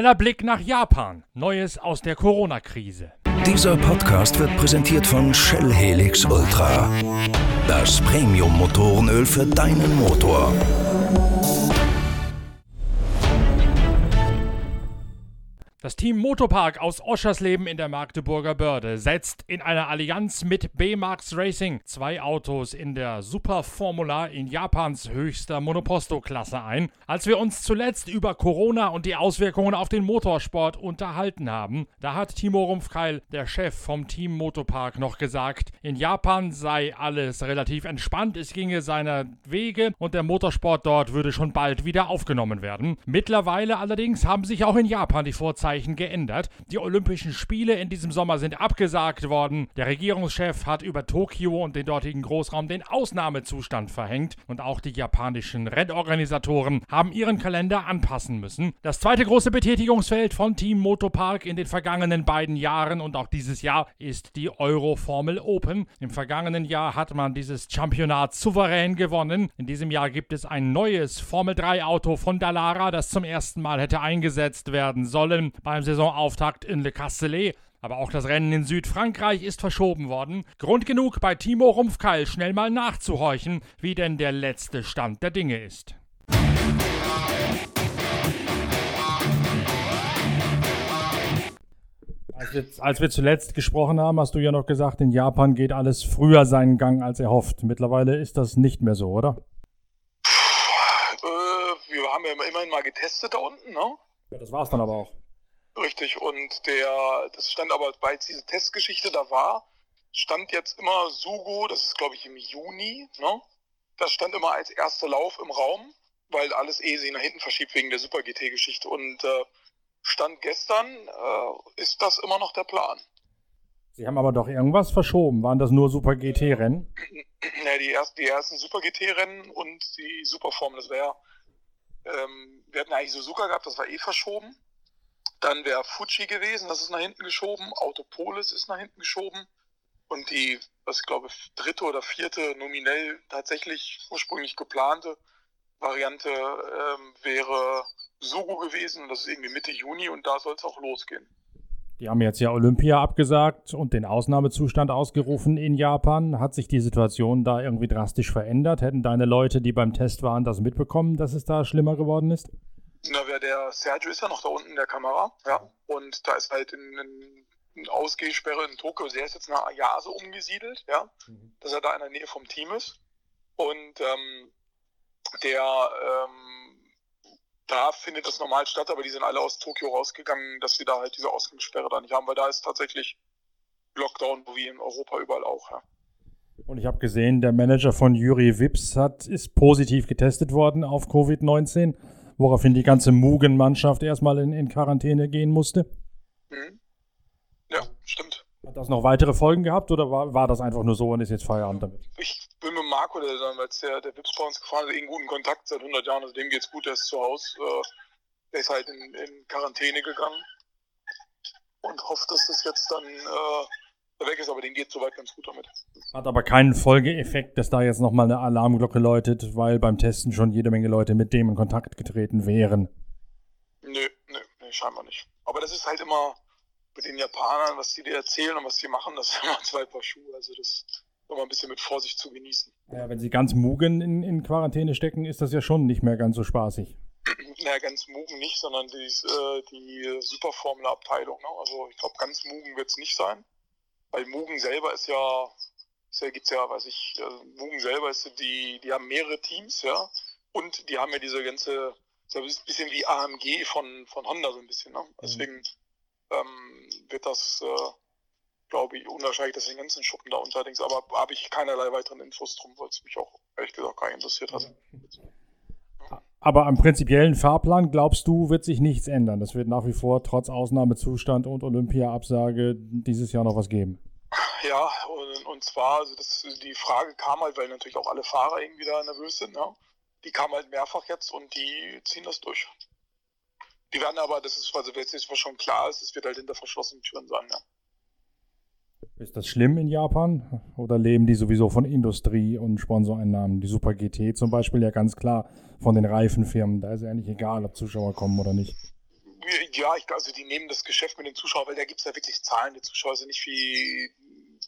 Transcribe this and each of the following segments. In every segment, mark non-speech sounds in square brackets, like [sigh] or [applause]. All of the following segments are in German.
Schneller Blick nach Japan. Neues aus der Corona-Krise. Dieser Podcast wird präsentiert von Shell Helix Ultra. Das Premium-Motorenöl für deinen Motor. Das Team Motopark aus Oschersleben in der Magdeburger Börde setzt in einer Allianz mit B-Max Racing zwei Autos in der Super Formula in Japans höchster Monoposto-Klasse ein. Als wir uns zuletzt über Corona und die Auswirkungen auf den Motorsport unterhalten haben, da hat Timo Rumpfkeil, der Chef vom Team Motopark, noch gesagt, in Japan sei alles relativ entspannt, es ginge seiner Wege und der Motorsport dort würde schon bald wieder aufgenommen werden. Mittlerweile allerdings haben sich auch in Japan die Vorzeichen Vorzeichen geändert. Die Olympischen Spiele in diesem Sommer sind abgesagt worden. Der Regierungschef hat über Tokio und den dortigen Großraum den Ausnahmezustand verhängt und auch die japanischen Rennorganisatoren haben ihren Kalender anpassen müssen. Das zweite große Betätigungsfeld von Team Motopark in den vergangenen beiden Jahren und auch dieses Jahr ist die Euro Formel Open. Im vergangenen Jahr hat man dieses Championat souverän gewonnen. In diesem Jahr gibt es ein neues Formel 3 Auto von Dallara, das zum ersten Mal hätte eingesetzt werden sollen beim Saisonauftakt in Le Castellet. Aber auch das Rennen in Südfrankreich ist verschoben worden. Grund genug, bei Timo Rumpfkeil schnell mal nachzuhorchen, wie denn der letzte Stand der Dinge ist. Als wir, als wir, zuletzt gesprochen haben, hast du ja noch gesagt, in Japan geht alles früher seinen Gang als erhofft. Mittlerweile ist das nicht mehr so, oder? Puh, äh, wir haben ja immerhin mal getestet da unten, ne? Ja, das war's dann aber auch. Richtig, und der, das stand aber, weil diese Testgeschichte da war, stand jetzt immer Sugo, das ist glaube ich im Juni, ne? Das stand immer als erster Lauf im Raum, weil alles eh sich nach hinten verschiebt wegen der Super GT-Geschichte. Und äh, Stand gestern äh, ist das immer noch der Plan. Sie haben aber doch irgendwas verschoben. Waren das nur Super GT-Rennen? [clears throat] Ja, die, ersten, die ersten Super GT-Rennen und die Superform, das wäre, ähm, wir hatten eigentlich Suzuka gehabt, das war eh verschoben. Dann wäre Fuji gewesen, das ist nach hinten geschoben. Autopolis ist nach hinten geschoben. Und die, was ich glaube, dritte oder vierte nominell tatsächlich ursprünglich geplante Variante ähm, wäre Sogo gewesen. Das ist irgendwie Mitte Juni und da soll es auch losgehen. Die haben jetzt ja Olympia abgesagt und den Ausnahmezustand ausgerufen in Japan. Hat sich die Situation da irgendwie drastisch verändert? Hätten deine Leute, die beim Test waren, das mitbekommen, dass es da schlimmer geworden ist? Na, wer der Sergio ist ja noch da unten in der Kamera, ja. Und da ist halt eine ein Ausgehsperre in Tokio. Der ist jetzt nach Ayase umgesiedelt, ja, mhm. dass er da in der Nähe vom Team ist. Und ähm, der ähm, da findet das normal statt, aber die sind alle aus Tokio rausgegangen, dass sie da halt diese Ausgangssperre da nicht haben, weil da ist tatsächlich Lockdown, wie in Europa überall auch, ja. Und ich habe gesehen, der Manager von Juri Wips hat, ist positiv getestet worden auf Covid-19 woraufhin die ganze Mugen-Mannschaft erstmal in, in, Quarantäne gehen musste. Mhm. Ja, stimmt. Hat das noch weitere Folgen gehabt oder war, war das einfach nur so und ist jetzt Feierabend damit? Ich bin mit Marco, der damals der, der Wips bei uns gefahren ist, in guten Kontakt seit 100 Jahren, also dem geht's gut, der ist zu Hause. Äh, der ist halt in, in Quarantäne gegangen und hofft, dass das jetzt dann äh, weg ist, aber denen geht soweit ganz gut damit. Hat aber keinen Folgeeffekt, dass da jetzt nochmal eine Alarmglocke läutet, weil beim Testen schon jede Menge Leute mit dem in Kontakt getreten wären. Nö, nö, nö, scheinbar nicht. Aber das ist halt immer mit den Japanern, was die dir erzählen und was die machen, das ist immer zwei Paar Schuhe. Also das immer ein bisschen mit Vorsicht zu genießen. Ja, wenn sie ganz Mugen in, in Quarantäne stecken, ist das ja schon nicht mehr ganz so spaßig. [clears throat] naja, ganz Mugen nicht, sondern die, äh, die Superformel-Abteilung. Ne? Also ich glaube, ganz Mugen wird es nicht sein. Weil Mugen selber ist ja, ist ja gibt's ja, weiß ich, also Mugen selber ist die, die haben mehrere Teams, ja, und die haben ja diese ganze, so ein bisschen wie AMG von, von Honda so ein bisschen, ne? Mhm. Deswegen ähm, wird das, äh, glaube ich, unwahrscheinlich, dass den ganzen Schuppen da unterdings, aber habe ich keinerlei weiteren Infos drum, weil es mich auch ehrlich gesagt gar nicht interessiert hat. Aber am prinzipiellen Fahrplan, glaubst du, wird sich nichts ändern? Das wird nach wie vor trotz Ausnahmezustand und Olympia-Absage dieses Jahr noch was geben. Ja, und, und zwar, also das, die Frage kam halt, weil natürlich auch alle Fahrer irgendwie da nervös sind, ne? die kam halt mehrfach jetzt und die ziehen das durch. Die werden aber, das ist, also jetzt ist schon klar es wird halt hinter verschlossenen Türen sein, ja. Ist das schlimm in Japan? Oder leben die sowieso von Industrie und Sponsoreinnahmen? Die Super GT zum Beispiel ja ganz klar von den Reifenfirmen. Da ist ja eigentlich egal, ob Zuschauer kommen oder nicht. Ja, ich, also die nehmen das Geschäft mit den Zuschauern, weil da gibt es ja wirklich zahlende Zuschauer, also nicht wie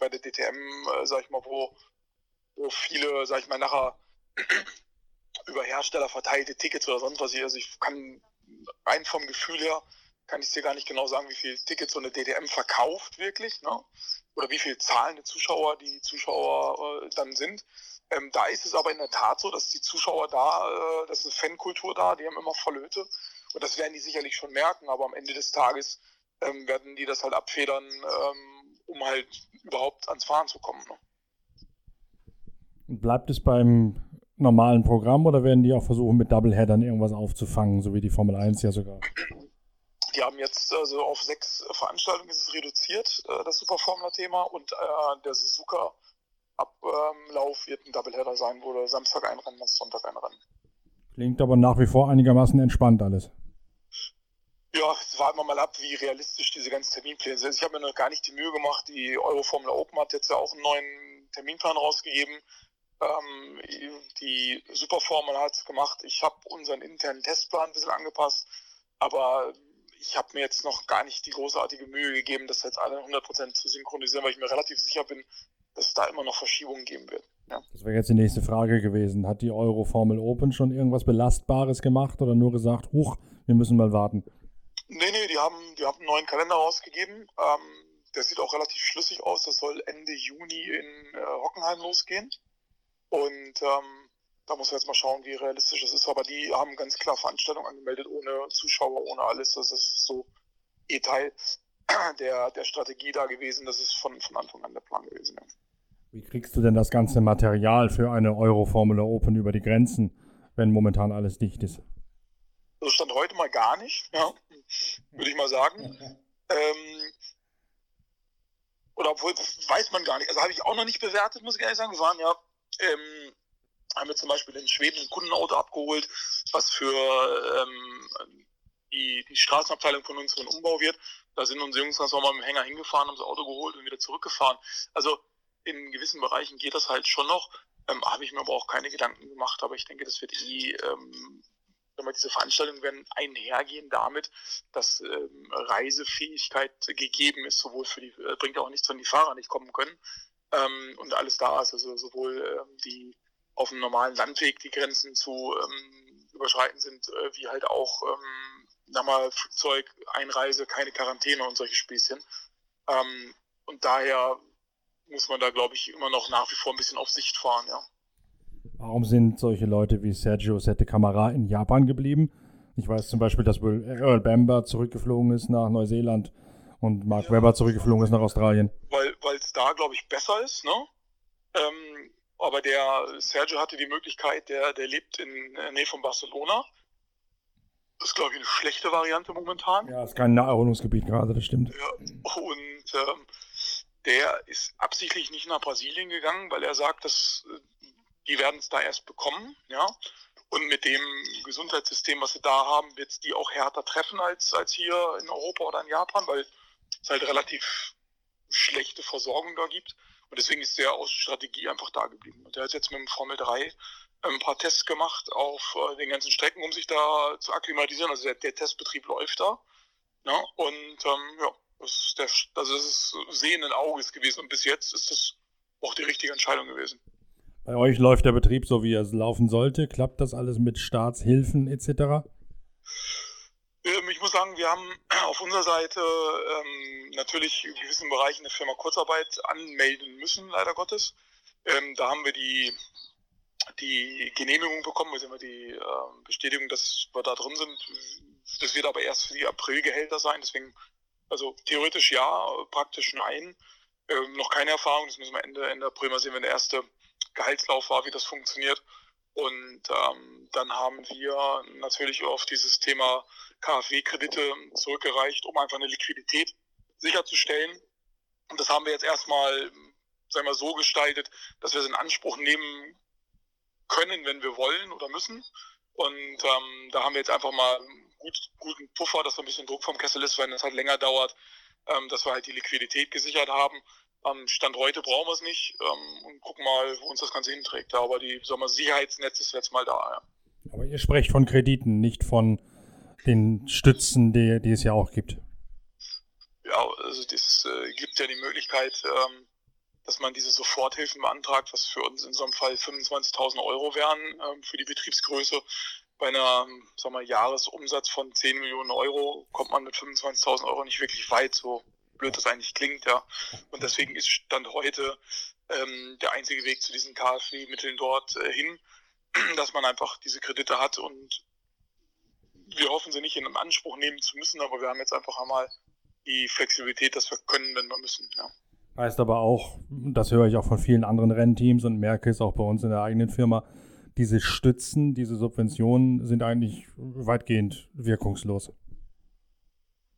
bei der DTM, äh, sag ich mal, wo, wo viele, sag ich mal, nachher [clears throat] über Hersteller verteilte Tickets oder sonst was. Also ich kann rein vom Gefühl her, kann ich dir gar nicht genau sagen, wie viele Tickets so eine DTM verkauft wirklich, ne? oder wie viele zahlende Zuschauer die Zuschauer äh, dann sind. Ähm, da ist es aber in der Tat so, dass die Zuschauer da, äh, das ist eine Fankultur da, die haben immer Verlöte. Und das werden die sicherlich schon merken, aber am Ende des Tages ähm, werden die das halt abfedern, ähm, um halt überhaupt ans Fahren zu kommen. Ne? Bleibt es beim normalen Programm oder werden die auch versuchen, mit Doubleheadern irgendwas aufzufangen, so wie die Formel 1 ja sogar? [clears throat] Die haben jetzt also auf sechs Veranstaltungen ist es reduziert, äh, das Super Formula-Thema, und äh, der Suzuka Ablauf wird ein Doubleheader sein, wo der Samstag ein Rennen ist, Sonntag ein Rennen. Klingt aber nach wie vor einigermaßen entspannt alles. Ja, es warten wir mal ab, wie realistisch diese ganzen Terminpläne sind. Ich habe mir noch gar nicht die Mühe gemacht. Die Euroformel Open hat jetzt ja auch einen neuen Terminplan rausgegeben. Ähm, die Superformel hat es gemacht. Ich habe unseren internen Testplan ein bisschen angepasst. Aber ich habe mir jetzt noch gar nicht die großartige Mühe gegeben, das jetzt alle 100% zu synchronisieren, weil ich mir relativ sicher bin, dass es da immer noch Verschiebungen geben wird. Ja. Das wäre jetzt die nächste Frage gewesen. Hat die Euro Formel Open schon irgendwas Belastbares gemacht oder nur gesagt, huch, wir müssen mal warten? Nee, nee, die haben, die haben einen neuen Kalender rausgegeben. Ähm, der sieht auch relativ schlüssig aus. Das soll Ende Juni in äh, Hockenheim losgehen. Und ähm, da muss man jetzt mal schauen, wie realistisch das ist. Aber die haben ganz klar Veranstaltungen angemeldet, ohne Zuschauer, ohne alles. Das ist so eh Teil [clears throat] der, der Strategie da gewesen. Das ist von, von Anfang an der Plan gewesen. Ja. Wie kriegst du denn das ganze Material für eine Euro-Formula Open über die Grenzen, wenn momentan alles dicht ist? Also stand heute mal gar nicht, ja, würde ich mal sagen. Ähm, oder obwohl, weiß man gar nicht. Also habe ich auch noch nicht bewertet, muss ich ehrlich sagen. Wir waren ja, ähm, haben wir zum Beispiel in Schweden ein Kundenauto abgeholt, was für ähm, die, die Straßenabteilung von uns für einen Umbau wird. Da sind unsere Jungs ganz normal mit dem Hänger hingefahren, haben das Auto geholt und wieder zurückgefahren. Also in gewissen Bereichen geht das halt schon noch. Ähm, Habe ich mir aber auch keine Gedanken gemacht. Aber ich denke, das wird eh, ähm, diese Veranstaltungen werden einhergehen damit, dass ähm, Reisefähigkeit gegeben ist, sowohl für die, äh, bringt auch nichts, wenn die Fahrer nicht kommen können ähm, und alles da ist. Also sowohl ähm, die auf dem normalen Landweg die Grenzen zu ähm, überschreiten sind, äh, wie halt auch ähm, sag mal, Flugzeug, Einreise, keine Quarantäne und solche Späßchen. Ähm, und daher muss man da, glaube ich, immer noch nach wie vor ein bisschen auf Sicht fahren, ja. Warum sind solche Leute wie Sergio Sette Camara in Japan geblieben? Ich weiß zum Beispiel, dass Earl Bamber zurückgeflogen ist nach Neuseeland und Mark ja, Webber zurückgeflogen ist nach Australien. Weil es da, glaube ich, besser ist, ne? Ähm, aber der Sergio hatte die Möglichkeit, der, der lebt in der Nähe von Barcelona das ist, glaube ich, eine schlechte Variante momentan. Ja, ist kein Naherholungsgebiet gerade, das stimmt. Ja, und ähm, der ist absichtlich nicht nach Brasilien gegangen, weil er sagt, dass äh, die werden es da erst bekommen, ja. Und mit dem Gesundheitssystem, was sie da haben, wird es die auch härter treffen als, als hier in Europa oder in Japan, weil es halt relativ schlechte Versorgung da gibt. Und deswegen ist der aus Strategie einfach da geblieben. Und der hat jetzt mit dem Formel 3 ein paar Tests gemacht auf äh, den ganzen Strecken, um sich da zu akklimatisieren. Also der, der Testbetrieb läuft da. Ne? Und ähm, ja, das ist, der, also das ist sehenden Auges gewesen. Und bis jetzt ist das auch die richtige Entscheidung gewesen. Bei euch läuft der Betrieb so, wie er laufen sollte. Klappt das alles mit Staatshilfen etc.? Ähm, ich muss sagen, wir haben [clears throat] auf unserer Seite ähm, natürlich in gewissen Bereichen eine Firma Kurzarbeit anmelden müssen, leider Gottes. Ähm, da haben wir die die Genehmigung bekommen, also immer die äh, Bestätigung, dass wir da drin sind. Das wird aber erst für die Aprilgehälter sein, deswegen, also theoretisch ja, praktisch nein. Ähm, noch keine Erfahrung, das müssen wir Ende, Ende April mal sehen, wenn der erste Gehaltslauf war, wie das funktioniert. Und ähm, dann haben wir natürlich auf dieses Thema KfW-Kredite zurückgereicht, um einfach eine Liquidität sicherzustellen. Und das haben wir jetzt erstmal sagen wir, so gestaltet, dass wir es in Anspruch nehmen können, wenn wir wollen oder müssen. Und ähm, da haben wir jetzt einfach mal gut, guten Puffer, dass so ein bisschen Druck vom Kessel ist, wenn es halt länger dauert, ähm, dass wir halt die Liquidität gesichert haben. Ähm, Stand heute brauchen wir es nicht ähm, und gucken mal, wo uns das Ganze hinträgt. Aber die sagen wir, Sicherheitsnetz ist jetzt mal da. Ja. Aber ihr sprecht von Krediten, nicht von den Stützen, die, die es ja auch gibt. Ja, also es äh, gibt ja die Möglichkeit, ähm, dass man diese Soforthilfen beantragt, was für uns in so einem Fall 25.000 Euro wären ähm, für die Betriebsgröße. Bei einem sagen wir, Jahresumsatz von 10 Millionen Euro kommt man mit 25.000 Euro nicht wirklich weit, so blöd das eigentlich klingt, ja. Und deswegen ist Stand heute ähm, der einzige Weg zu diesen KfW-Mitteln dort äh, hin, [clears throat] dass man einfach diese Kredite hat und wir hoffen sie nicht in Anspruch nehmen zu müssen, aber wir haben jetzt einfach einmal die Flexibilität, dass wir können, wenn wir müssen, ja. Heißt aber auch, das höre ich auch von vielen anderen Rennteams und merke es auch bei uns in der eigenen Firma, diese Stützen, diese Subventionen sind eigentlich weitgehend wirkungslos.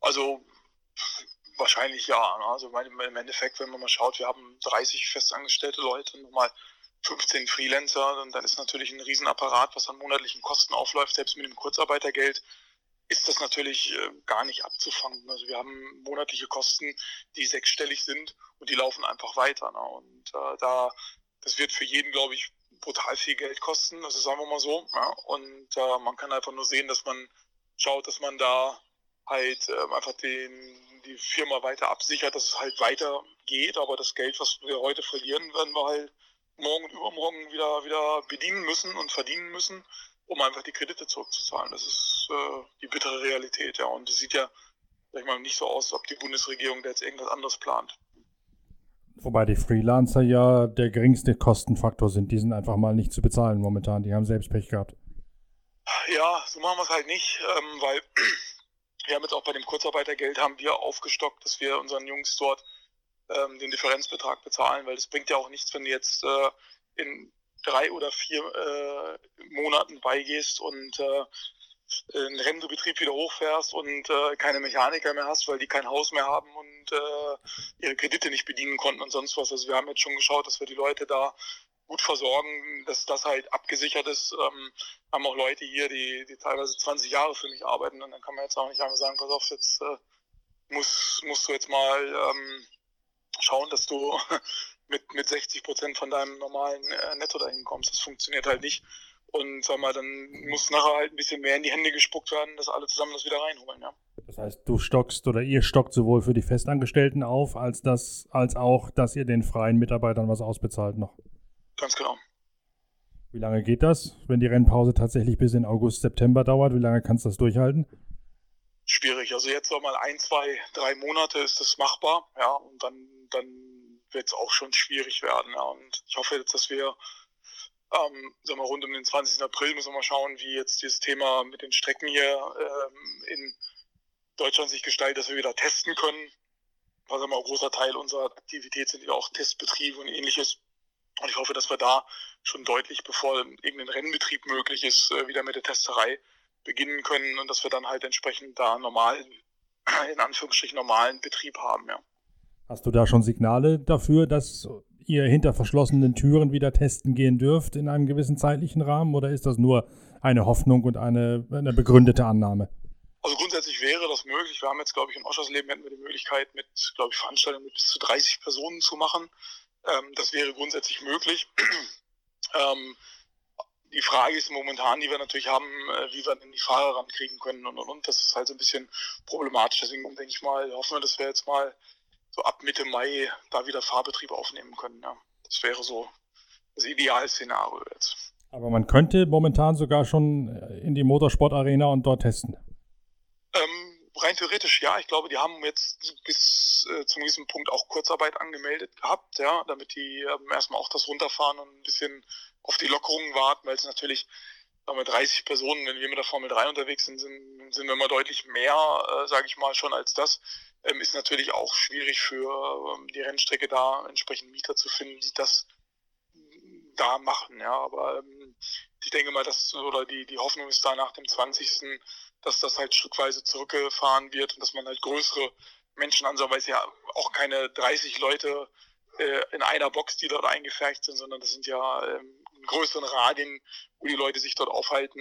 Also wahrscheinlich ja. Ne? Also im Endeffekt, wenn man mal schaut, wir haben 30 festangestellte Leute, nochmal 15 Freelancer, und dann ist natürlich ein Riesenapparat, was an monatlichen Kosten aufläuft, selbst mit dem Kurzarbeitergeld ist das natürlich äh, gar nicht abzufangen. Also wir haben monatliche Kosten, die sechsstellig sind und die laufen einfach weiter. Ne? Und äh, da, das wird für jeden, glaube ich, brutal viel Geld kosten. Also sagen wir mal so. Ja? Und äh, man kann einfach nur sehen, dass man schaut, dass man da halt äh, einfach den, die Firma weiter absichert, dass es halt weitergeht. Aber das Geld, was wir heute verlieren, werden wir halt morgen und übermorgen wieder, wieder bedienen müssen und verdienen müssen um einfach die Kredite zurückzuzahlen. Das ist äh, die bittere Realität, ja. Und es sieht ja, sag ich mal, nicht so aus, als ob die Bundesregierung da jetzt irgendwas anderes plant. Wobei die Freelancer ja der geringste Kostenfaktor sind. Die sind einfach mal nicht zu bezahlen momentan. Die haben selbst Pech gehabt. Ja, so machen wir es halt nicht, ähm, weil wir haben jetzt auch bei dem Kurzarbeitergeld haben wir aufgestockt, dass wir unseren Jungs dort ähm, den Differenzbetrag bezahlen, weil es bringt ja auch nichts, wenn du jetzt äh, in drei oder vier äh, Monaten beigehst und äh, einen Rennbetrieb wieder hochfährst und äh, keine Mechaniker mehr hast, weil die kein Haus mehr haben und äh, ihre Kredite nicht bedienen konnten und sonst was. Also wir haben jetzt schon geschaut, dass wir die Leute da gut versorgen, dass das halt abgesichert ist. Ähm, haben auch Leute hier, die, die teilweise 20 Jahre für mich arbeiten und dann kann man jetzt auch nicht einfach sagen, pass auf, jetzt äh, musst, musst du jetzt mal ähm, schauen, dass du [laughs] mit, mit 60 Prozent von deinem normalen äh, Netto dahin kommst. Das funktioniert halt nicht. Und sag mal, dann muss nachher halt ein bisschen mehr in die Hände gespuckt werden, dass alle zusammen das wieder reinholen, ja. Das heißt, du stockst oder ihr stockt sowohl für die Festangestellten auf, als das, als auch, dass ihr den freien Mitarbeitern was ausbezahlt noch. Ganz genau. Wie lange geht das, wenn die Rennpause tatsächlich bis in August, September dauert? Wie lange kannst du das durchhalten? Schwierig. Also jetzt noch mal ein, zwei, drei Monate ist das machbar, ja, und dann, dann wird es auch schon schwierig werden. Ja. Und ich hoffe jetzt, dass wir ähm, sagen wir, rund um den 20. April müssen wir mal schauen, wie jetzt dieses Thema mit den Strecken hier ähm, in Deutschland sich gestaltet, dass wir wieder testen können. Was immer ein großer Teil unserer Aktivität sind ja auch Testbetriebe und ähnliches. Und ich hoffe, dass wir da schon deutlich, bevor irgendein Rennbetrieb möglich ist, äh, wieder mit der Testerei beginnen können und dass wir dann halt entsprechend da normalen, [clears throat] in Anführungsstrichen normalen Betrieb haben, ja. Hast du da schon Signale dafür, dass ihr hinter verschlossenen Türen wieder testen gehen dürft in einem gewissen zeitlichen Rahmen oder ist das nur eine Hoffnung und eine, eine begründete Annahme? Also grundsätzlich wäre das möglich. Wir haben jetzt, glaube ich, in Oschersleben hätten wir die Möglichkeit, mit, glaube ich, Veranstaltungen mit bis zu 30 Personen zu machen. Ähm, das wäre grundsätzlich möglich. [clears throat] ähm, die Frage ist momentan, die wir natürlich haben, äh, wie wir denn die Fahrer rankriegen können und, und, und. Das ist halt so ein bisschen problematisch. Deswegen denke ich mal, hoffen wir, dass wir jetzt mal so ab Mitte Mai da wieder Fahrbetrieb aufnehmen können. Ja. Das wäre so das Idealszenario jetzt. Aber man könnte momentan sogar schon äh, in die Motorsportarena und dort testen. Rein theoretisch ja. Ich glaube, die haben jetzt bis äh, zum gewissen Punkt auch Kurzarbeit angemeldet gehabt, ja, damit die ähm, erstmal auch das runterfahren und ein bisschen auf die Lockerungen warten, weil es natürlich sagen wir 30 Personen, wenn wir mit der Formel 3 unterwegs sind, sind, sind wir immer deutlich mehr, äh, sage ich mal, schon als das ähm, ist natürlich auch schwierig für ähm, die Rennstrecke da entsprechend Mieter zu finden, die das da machen. Ja, aber ähm, ich denke mal, dass oder die, die Hoffnung ist da nach dem 20. dass das halt stückweise zurückgefahren wird und dass man halt größere Menschenanzahl, weil es ja auch keine 30 Leute äh, in einer Box, die dort eingefercht sind, sondern das sind ja ähm, größeren Radien, wo die Leute sich dort aufhalten.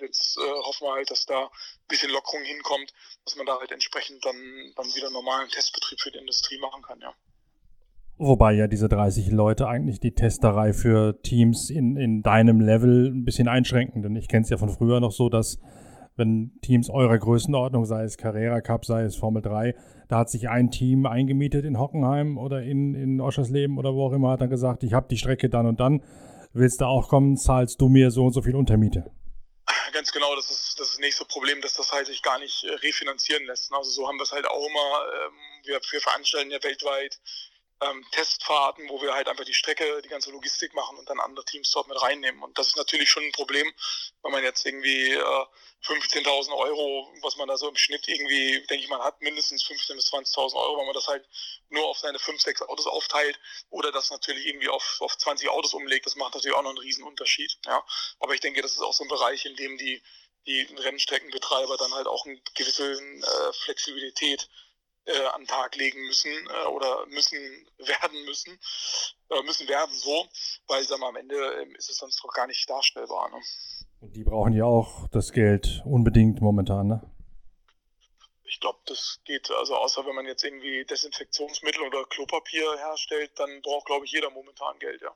Jetzt äh, hoffen wir halt, dass da ein bisschen Lockerung hinkommt, dass man da halt entsprechend dann, dann wieder normalen Testbetrieb für die Industrie machen kann, ja. Wobei ja diese 30 Leute eigentlich die Testerei für Teams in, in deinem Level ein bisschen einschränken. Denn ich kenne es ja von früher noch so, dass wenn Teams eurer Größenordnung, sei es Carrera Cup, sei es Formel 3, da hat sich ein Team eingemietet in Hockenheim oder in, in Oschersleben oder wo auch immer, hat dann gesagt, ich habe die Strecke dann und dann, willst du auch kommen, zahlst du mir so und so viel Untermiete. [laughs] Ganz genau, das ist das, nächste Problem, dass das halt sich gar nicht äh, refinanzieren lässt. Also so haben wir es halt auch immer, ähm, wir, wir veranstalten ja weltweit ähm, Testfahrten, wo wir halt einfach die Strecke, die ganze Logistik machen und dann andere Teams dort mit reinnehmen. Und das ist natürlich schon ein Problem, wenn man jetzt irgendwie äh, 15.000 Euro, was man da so im Schnitt irgendwie, denke ich mal, hat, mindestens 15.000 bis 20.000 Euro, wenn man das halt nur auf seine 5, 6 Autos aufteilt oder das natürlich irgendwie auf, auf 20 Autos umlegt, das macht natürlich auch noch einen riesen Unterschied. Ja. Aber ich denke, das ist auch so ein Bereich, in dem die, die Rennstreckenbetreiber dann halt auch eine gewisse äh, Flexibilität äh, an den Tag legen müssen äh, oder müssen [laughs] werden müssen, äh, müssen werden so, weil sag mal, am Ende ähm, ist es sonst doch gar nicht darstellbar. Ne? Und die brauchen ja auch das Geld unbedingt momentan, ne? Ich glaube, das geht, also außer wenn man jetzt irgendwie Desinfektionsmittel oder Klopapier herstellt, dann braucht, glaube ich, jeder momentan Geld, ja.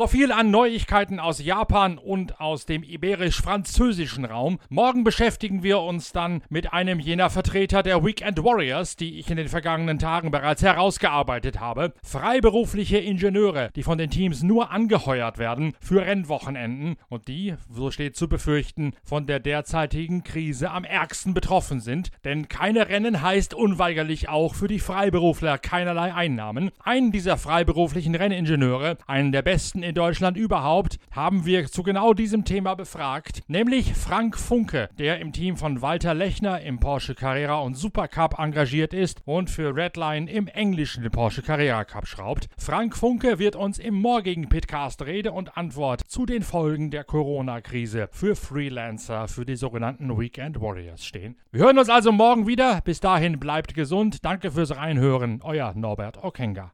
So viel an Neuigkeiten aus Japan und aus dem iberisch-französischen Raum. Morgen beschäftigen wir uns dann mit einem jener Vertreter der Weekend Warriors, die ich in den vergangenen Tagen bereits herausgearbeitet habe. Freiberufliche Ingenieure, die von den Teams nur angeheuert werden für Rennwochenenden und die, so steht zu befürchten, von der derzeitigen Krise am ärgsten betroffen sind. Denn keine Rennen heißt unweigerlich auch für die Freiberufler keinerlei Einnahmen. Einen dieser freiberuflichen Renningenieure, einen der besten in Deutschland überhaupt, haben wir zu genau diesem Thema befragt, nämlich Frank Funke, der im Team von Walter Lechner im Porsche Carrera und Supercup engagiert ist und für Redline im englischen Porsche Carrera Cup schraubt. Frank Funke wird uns im morgigen Pitcast Rede und Antwort zu den Folgen der Corona-Krise für Freelancer, für die sogenannten Weekend Warriors stehen. Wir hören uns also morgen wieder. Bis dahin bleibt gesund. Danke fürs Reinhören. Euer Norbert Okenga.